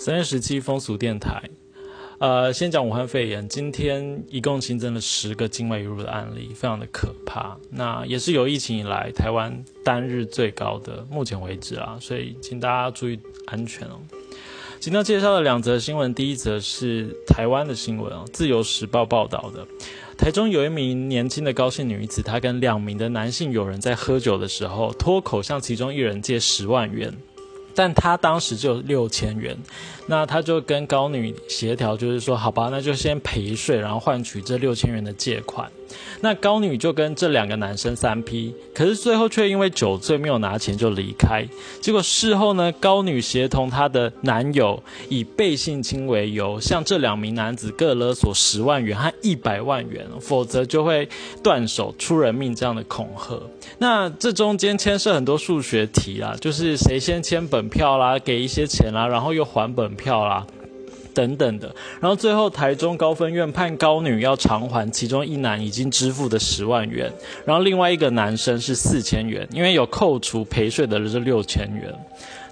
三月十七风俗电台，呃，先讲武汉肺炎，今天一共新增了十个境外移入的案例，非常的可怕。那也是有疫情以来台湾单日最高的，目前为止啊，所以请大家注意安全哦。今天介绍的两则新闻，第一则是台湾的新闻哦，《自由时报》报道的，台中有一名年轻的高姓女子，她跟两名的男性友人在喝酒的时候，脱口向其中一人借十万元。但他当时就六千元，那他就跟高女协调，就是说，好吧，那就先赔税，然后换取这六千元的借款。那高女就跟这两个男生三 P，可是最后却因为酒醉没有拿钱就离开。结果事后呢，高女协同她的男友以被性侵为由，向这两名男子各勒索十万元和一百万元，否则就会断手出人命这样的恐吓。那这中间牵涉很多数学题啊，就是谁先签本票啦，给一些钱啦，然后又还本票啦。等等的，然后最后台中高分院判高女要偿还其中一男已经支付的十万元，然后另外一个男生是四千元，因为有扣除陪睡的这六千元。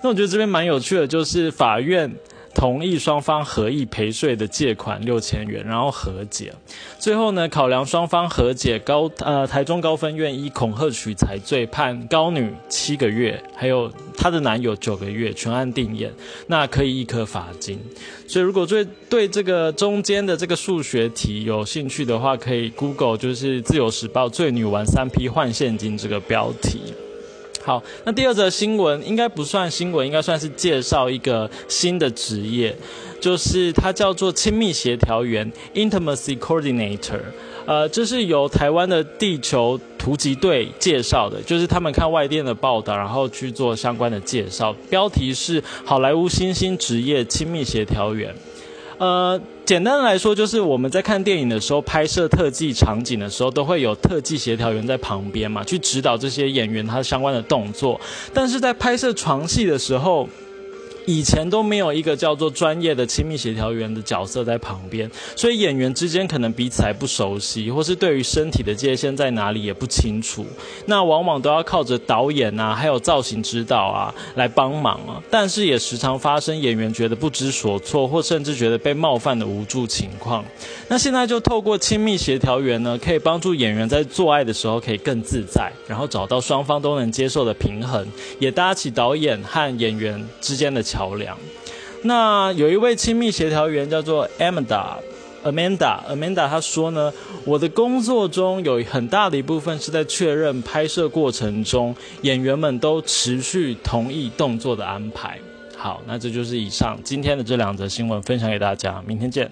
那我觉得这边蛮有趣的，就是法院。同意双方合意赔税的借款六千元，然后和解。最后呢，考量双方和解，高呃台中高分院依恐吓取财罪判高女七个月，还有她的男友九个月，全案定验，那可以一颗罚金。所以如果对对这个中间的这个数学题有兴趣的话，可以 Google 就是自由时报醉女玩三 P 换现金这个标题。好，那第二则新闻应该不算新闻，应该算是介绍一个新的职业，就是它叫做亲密协调员 （Intimacy Coordinator）。呃，这是由台湾的地球突击队介绍的，就是他们看外电的报道，然后去做相关的介绍。标题是“好莱坞新兴职业亲密协调员”。呃，简单来说，就是我们在看电影的时候，拍摄特技场景的时候，都会有特技协调员在旁边嘛，去指导这些演员他相关的动作。但是在拍摄床戏的时候，以前都没有一个叫做专业的亲密协调员的角色在旁边，所以演员之间可能彼此还不熟悉，或是对于身体的界限在哪里也不清楚。那往往都要靠着导演啊，还有造型指导啊来帮忙啊。但是也时常发生演员觉得不知所措，或甚至觉得被冒犯的无助情况。那现在就透过亲密协调员呢，可以帮助演员在做爱的时候可以更自在，然后找到双方都能接受的平衡，也搭起导演和演员之间的桥。桥梁。那有一位亲密协调员叫做 Amanda，Amanda，Amanda，他说呢，我的工作中有很大的一部分是在确认拍摄过程中演员们都持续同意动作的安排。好，那这就是以上今天的这两则新闻分享给大家，明天见。